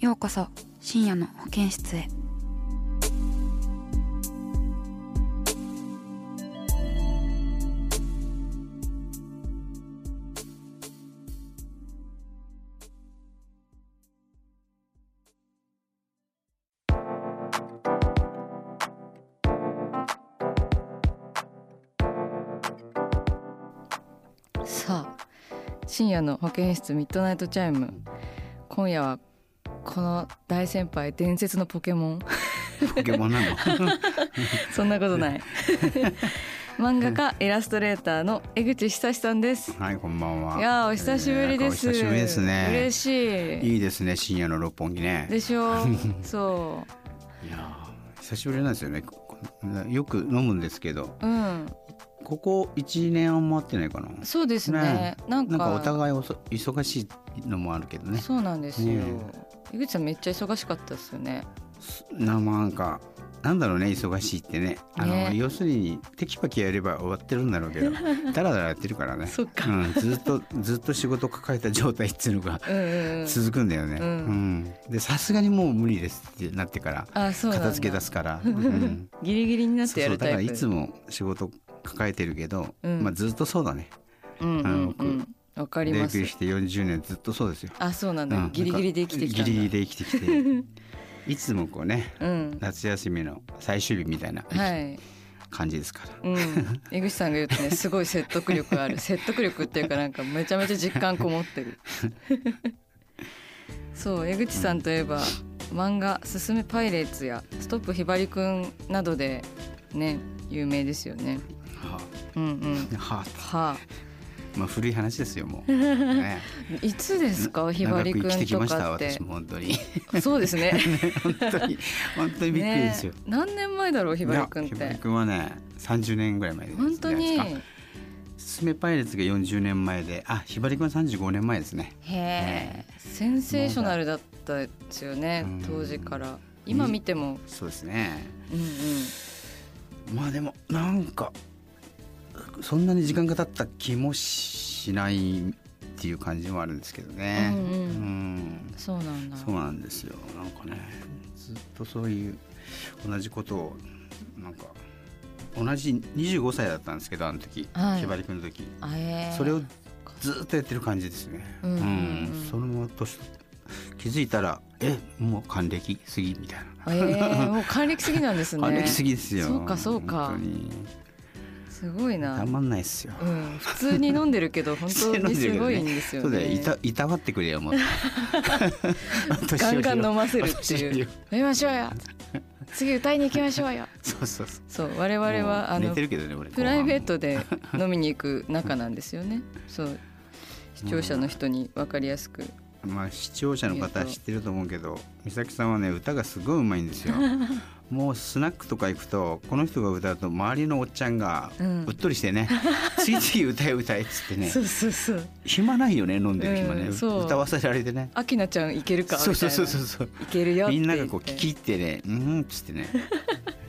ようこそ深夜の保健室へ。さあ深夜の保健室ミッドナイトチャイム。今夜はこの大先輩伝説のポケモン。ポケモンなの？そんなことない。漫画家イラストレーターの江口寿史さんです。はいこんばんは。いやーお久しぶりです、お久しぶりですね。嬉しい。いいですね深夜の六本木ね。でしょ そいやー久しぶりなんですよね。こよく飲むんですけど。ううん。ここ一年あんま会ってないかな？そうですね。ねなんか。なんかお互いおそ忙しいのもあるけどね。そうなんですよ、ね江口さんめっちゃ忙しかったですよね。ななんかなんだろうね忙しいってね。あのね。要するにテキパキやれば終わってるんだろうけど ダラダラやってるからね。そっか。うん、ずっとずっと仕事抱えた状態っていうのが うんうんうん。続くんだよね。うん。うん。でさすがにもう無理ですってなってから片付け出すから、うん。ギリギリになっそうそうてやるタイプ。だからいつも仕事抱えてるけど、うん。まあずっとそうだね。うんうんあのうんわかります。デビューして40年ずっとそうですよ。あそうなんだ、うんギリギリで生きてきたギリギリで生きてきて。いつもこうねうん。夏休みの最終日みたいなはい。感じですから。うん、江口さんが言うとね すごい説得力ある。説得力っていうかなんかめちゃめちゃ実感こもってる。そう江口さんといえば漫画「すすめパイレーツ」や「ストップひばりくん」などでね有名ですよね。はうんうん。あ、はあ、はまあ古い話ですよもう。ね、あいつですか？ひばりくんとましたかって私も本当に。そうです ね。本当に。本当にびっくりですよ。ね。何年前だろうひばりくんっいやひばりてくんはね30年ぐらい前です。本当に。じゃないですかすすめパイレーツが40年前で。あひばりくんは35年前ですね。へえ。センセーショナルだったですよねうん。当時から。今見ても。そうですね。うんうん。まあでもなんかそんなに時間が経った気もしないっていう感じもあるんですけどね。うんうん。うん。そうなんだ。そうなんですよ。なんかねずっとそういう同じことをなんか同じ25歳だったんですけどあの時、はい。ひばりくんの時。あえー。それをずっとやってる感じですね。うん。うんうんそのまま年気づいたらえもう還暦過ぎみたいな。えー、もう還暦すぎなんですね。還暦過ぎですよ。そうかそうか。本当にすごいな。たまんないですよ。うん、普通に飲んでるけど 本当にすごいんですよそうだよ。いねたいたわってくれよもう。ガンガン飲ませるっていう。飲みましょうよ。次歌いに行きましょうよ。そうそうそう。そう我々はあのね俺。プライベートで飲みに行く仲なんですよね。そう。視聴者の人に分かりやすくまあ視聴者の方は知ってると思うけど美咲さんはね歌がすごいうまいんですよ。もうスナックとか行くとこの人が歌うと周りのおっちゃんがうん。うっとりしてね、ついつい歌え歌えっつってねそうそうそう暇ないよね飲んでる暇ね、うん歌わせられてね。アキナちゃんいけるかみたそいうな。そうそうそうそう。いけるよみんながこう聞き入ってねうんっつってね。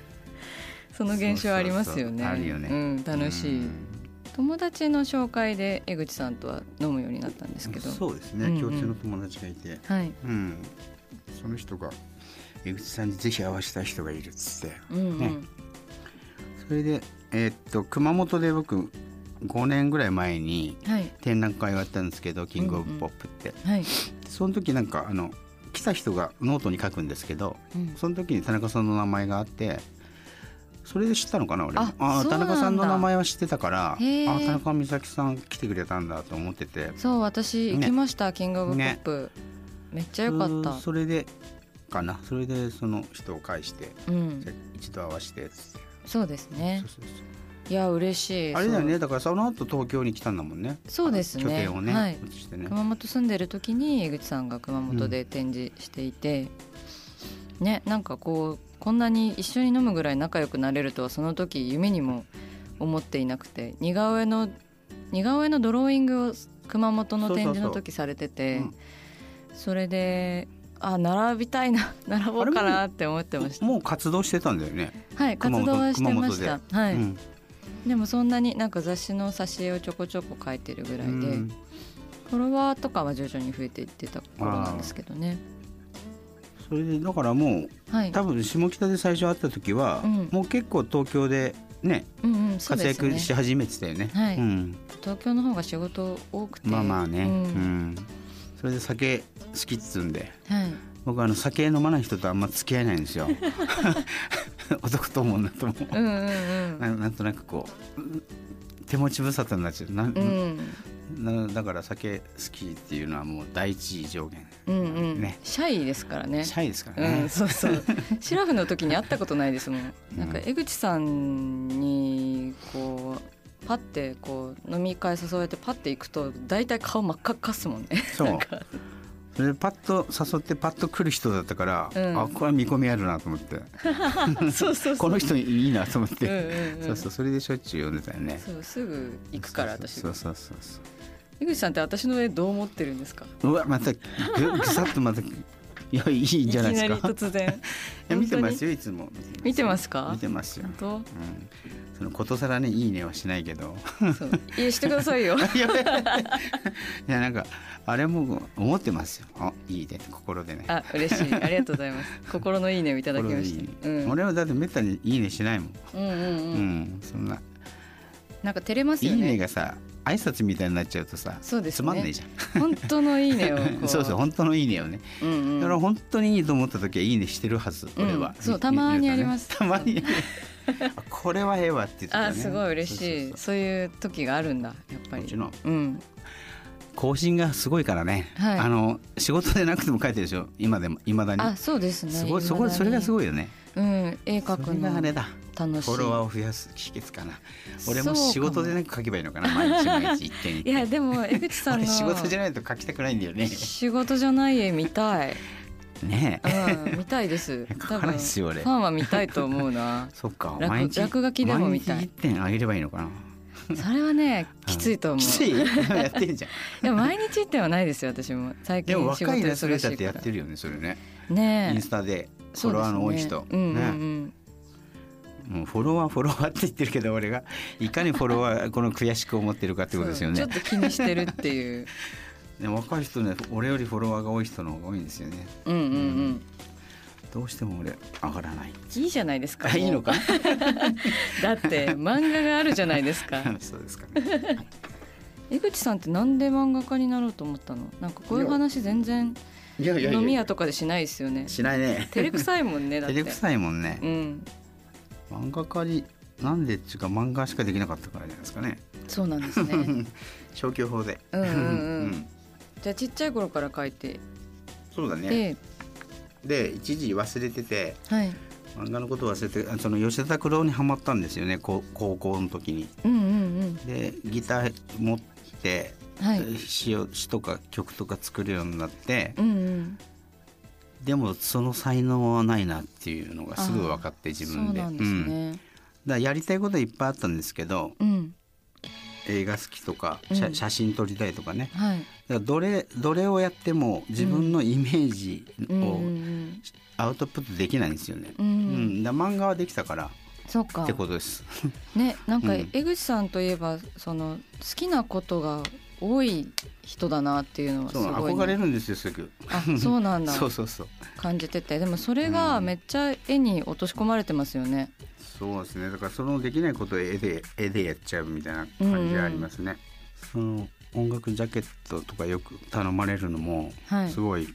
その現象ありますよね。あるよね。うん、楽しい、うん友達の紹介で江口さんとは飲むようになったんですけど。そうですね、うんうん。共通の友達がいて。はい。うん。その人が江口さんにぜひ会わせたい人がいるっつって。うんうん、ね。それでえーっと熊本で僕5年ぐらい前にはい。展覧会をやったんですけどキングオブポップって、はい。その時なんかあの来た人がノートに書くんですけどうん。その時にたなかさんの名前があってそれで知ったのかな俺。もああたなかさんの名前は知ってたからあたなかみさきさん来てくれたんだと思ってて。そう私行きました、キングオブポッね。プ、めっちゃ良かった。そそれでかな。それでその人を介してうん。一度会わせて。そうですね。いや嬉しいあれだよね。だからその後東京に来たんだもんね。そうですね。拠点をね、はい。ね。熊本住んでる時に江口さんが熊本で展示していて、ねなんかこうこんなに一緒に飲むぐらい仲良くなれるとはその時夢にも思っていなくて似顔絵の似顔絵のドローイングを熊本の展示の時されててうん。それであ並びたいな 並ぼうかなって思ってました。もう活動してたんだよね、はい活動はしてました。はい、うん。でもそんなになんか雑誌の挿絵をちょこちょこ描いてるぐらいで、うん。フォロワーとかは徐々に増えていってた頃なんですけどねそれでだからもうはい。多分下北で最初会った時は、うん。もう結構東京でねうんうんそう活躍し始めてたよね。はい。うん、東京の方が仕事多くて。まあまあね、ううん。んそれで酒好きっつうんではい。僕はあの酒飲まない人とあんま付き合えないんですよ。男と思うんだと思ううんうん。ななんとなくこううん手持ち無沙汰になっちゃう。な、うんなだから酒好きっていうのはもう第一条件うんうんうん。ね。シャイですからね。シャイですからね、うん、そうそう。シラフの時に会ったことないですもん。なんか江口さんにこうパッてこう飲み会誘われてパッて行くと大体顔真っ赤っかっすもんね。そう。それでパッと誘ってパッと来る人だったから、うん。あこれは見込みあるなと思って。そうそうそう。この人いいなと思っうんて、そうそう。それでしょっちゅう呼んでたよね。そうすぐ行くから私そうそうそうそう江口さんって私の絵どう思ってるんですか？うわまたぐぐさっとまたいやいいんじゃないですか？いきなり突然。いや見てますよいつも。見てますか？見てますよ。本うん、そのことさらねいいねはしないけど。当そう。いやしてくださいよ。いやなんかあれも思ってますよ。あいいね心でね。あ嬉しい。ありがとうございます。心のいいねをいただきました。いいね。うん。俺はだってめったにいいねしないもん、うんうんううんんそんな。なんか照れますいいよねねがさ挨拶みたいになっちゃうとさそうですね。つまんないじゃん。本当のいいねを そうそう本当のいいねをね、うんうん。だから本当にいいと思った時はいいねしてるはず、うん。俺は。そうたまにあります。たまにあこれはええわって言ってたねあ すごい嬉しい。そういう時があるんだやっぱり。こっちのうん更新がすごいからね、はい。あの仕事でなくても書いてるでしょ。今でもいまだに。あそうですね。すごいそこそれがすいごいよね。うん絵描くの。があれだ。楽しい。フォロワーを増やす秘訣かな。俺も仕事でなく書けばいいのかな。毎日毎日一点一い点やでも江口さんの。俺仕事じゃないと書きたくないんだよね。仕事じゃない絵見たい。ねえ。うん見たいです。書かないっすよ俺。ファンは見たいと思うな。そっか。落毎日落書きでも見たい。一点あげればいいのかなそれはねきついと思う。きつい？やってんじゃん。いや毎日ってはないですよ私も。最近でも若いイラストレ忙ーターってやってるよねそれね。ねえ。インスタで。フォロワーの多い人。うんうんうね。んもうフォロワーフォロワーって言ってるけど俺が いかにフォロワーこの悔しく思ってるかってことですよね。ちょっと気にしてるっていう。ね若い人ね俺よりフォロワーが多い人の方が多いんですよね。うんうん。うんどうしても俺上がらない。いいじゃないですかあ いいのか？だって漫画があるじゃないですか。そうですか。ね江口さんってなんで漫画家になろうと思ったの？なんかこういう話全然飲み屋とかでしないですよね。しないね。照れくさいもんねだって。照れくさいもんね。うん。漫画家になんでっていうか漫画しかできなかったからじゃないですかね。そうなんですね。消去法で。うんうんうん。うんじゃあちっちゃい頃から書いて。そうだねでで一時忘れててはい。漫画のこと忘れてあその吉田拓郎にはまったんですよね高高校の時に。うんうんでギター持ってうんはい。詩を詩とか曲とか作るようになってうんうん。でもその才能はないなっていうのがすぐ分かって自分で。そうなんですうん。だやりたいことはいっぱいあったんですけどうん映画好きとか、うん。写写真撮りたいとかね。はい。だどれどれをやっても自分のイメージをんアウトプットできないんですよね。うんううん。ん、だ漫画はできたからそっか。ってことです。ねなんかうん。江口さんといえばその好きなことが多い人だなっていうのはすそうごいね憧れるんですよすぐ。あそうなんだそうそう。そう。感じてて。でもそれがめっちゃ絵に落とし込まれてますよね。そうですね。だからそのできないことを絵で絵でやっちゃうみたいな感じがありますね。その音楽ジャケットとかよく頼まれるのもはい。すごい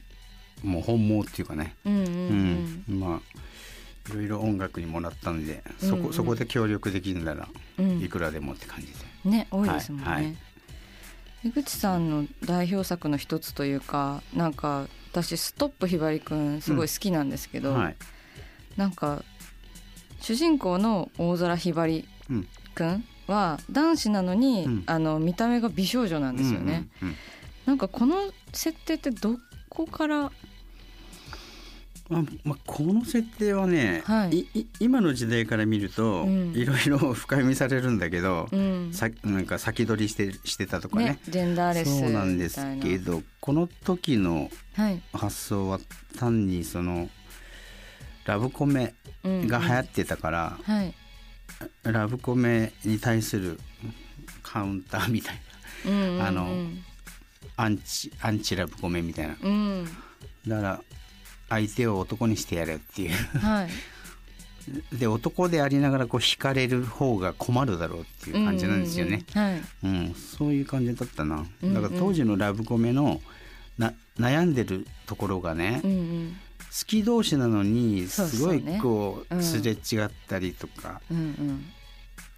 もう本望っていうかね、うんうん。うん。まあいろいろ音楽にもらったんでそこ,、うんうん。そこで協力できるならうん。いくらでもって感じで、ね多いですもんね、はいはい江口さんの代表作の一つというかなんか私ストップひばりくんすごい好きなんですけど、はい。なんか主人公の大空ひばりうん。くんは男子なのに、うん。あの見た目が美少女なんですよね、うんうんうん。なんかこの設定ってどこからまあまあ、この設定はね、はい。いい今の時代から見ると、うん。いろいろ 深読みされるんだけど、うん。さなんか先取りしてしてたとかね。ねジェンダーレスみたいなそうなんですけどこの時のはい。発想は単にそのラブコメうんうん。が流行ってたから、はい。ラブコメに対するカウンターみたいうんうんうん。あのなアンチアンチラブコメみたいな。うん。だから相手を男にしてやれっていう。はい。で男でありながらこう惹かれる方が困るだろうっていう感じなんですよね。うんそういう感じだったな。だから当時のラブコメのな悩んでるところがね、うんうん。好き同士なのにすごいこううん。すれ違ったりとか、うんうん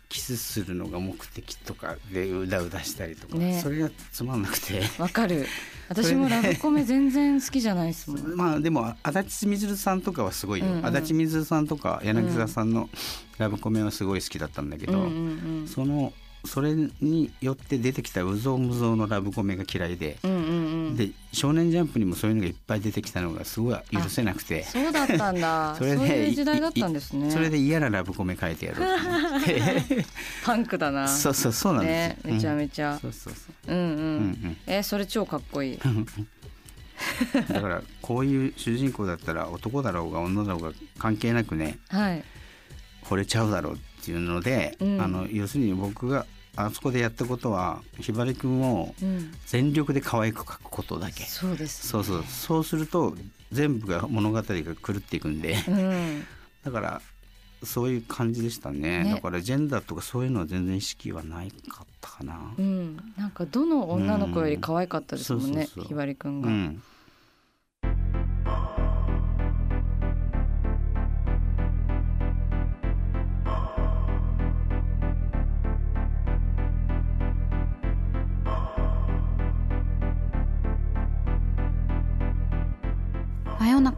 キスするのが目的とかでうだうだしたりとか、ね。それがつまんなくて。わかる。私もラブコメ全然好きじゃないですもん。まあでも足立みずるさんとかはすごいよ、うんうん。足立みずるさんとか柳沢さんのラブコメはすごい好きだったんだけど、うんうんうん。そのそれによって出てきたうぞうむぞうのラブコメが嫌いで、うんうんうんで「少年ジャンプ」にもそういうのがいっぱい出てきたのがすごい許せなくて。そうだったんだ。それういう時代だったんですね。それで嫌なラブコメ書いてやろう パンクだな。そうそうそうなんですよ、ねめちゃちめちゃ。そうそうそう、うんうん、うんえそれ超かっこいい。うん、だからこういう主人公だったら男だろうが女だろうが関係なくねはい。惚れちゃうだろうっていうので、うん。あの要するに僕があそこでやったことはひばりくんをうん。全力で可愛く描くことだけ。そうですそうそう。そうすると全部が物語が狂っていくんで。うん。だからそういう感じでしたね。ね。だからジェンダーとかそういうのは全然意識はないかったかな。うん。なんかどの女の子より可愛かったですもんねひばりくんが、